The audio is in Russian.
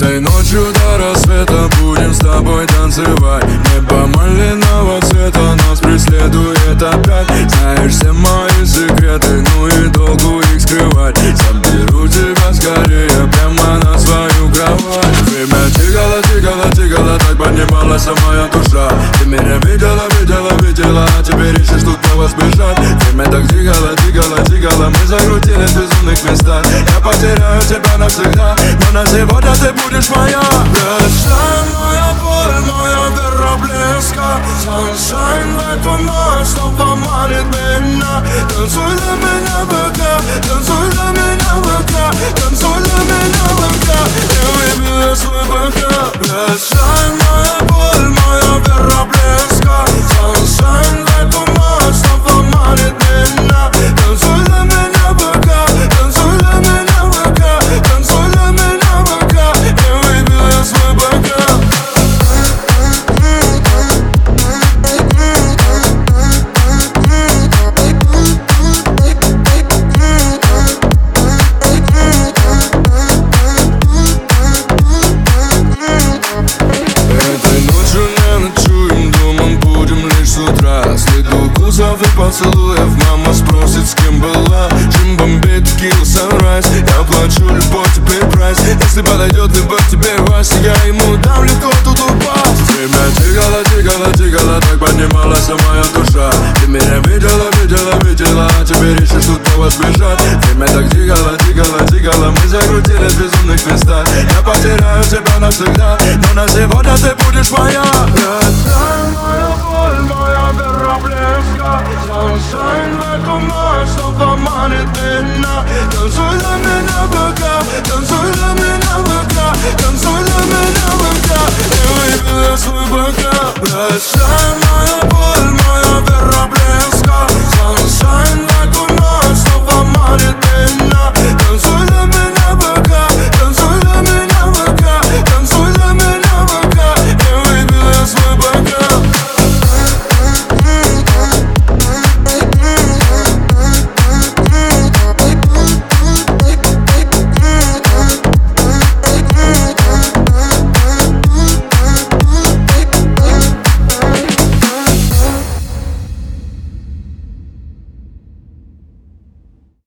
Этой ночью до рассвета будем с тобой танцевать. Небо малинового цвета нас преследует опять. Знаешь все мои секреты, ну и долго их скрывать. Заберу тебя скорее прямо на свою кровать. Время тикало, тикало, тикало, так поднималась моя душа сбежать. Время так тикало, тикало, тикало, мы закрутились в безумных местах Я потеряю тебя навсегда, но на сегодня ты будешь моя. Sunshine, моя боль, моя вера блеска. Sunshine, в эту ночь снова манит меня. Танцуй поцелуев Мама спросит, с кем была. Джим бомбит, килл, sunrise. Я плачу, любовь теперь прайс. Если подойдет любовь тебе Вася Я ему дам легко тут упасть. Время тикало, тикало, тикало Так поднималась моя душа. Ты меня видела, видела, видела. А теперь ищешь тут кого сбежать Время так тикало, тикало, тикало Мы закрутились в безумных местах. Я потеряю тебя навсегда. Но на сегодня ты будешь моя. Sunshine, меня Танцуй для меня пока, танцуй для меня пока Танцуй для меня пока Не выбью свой пока Sunshine,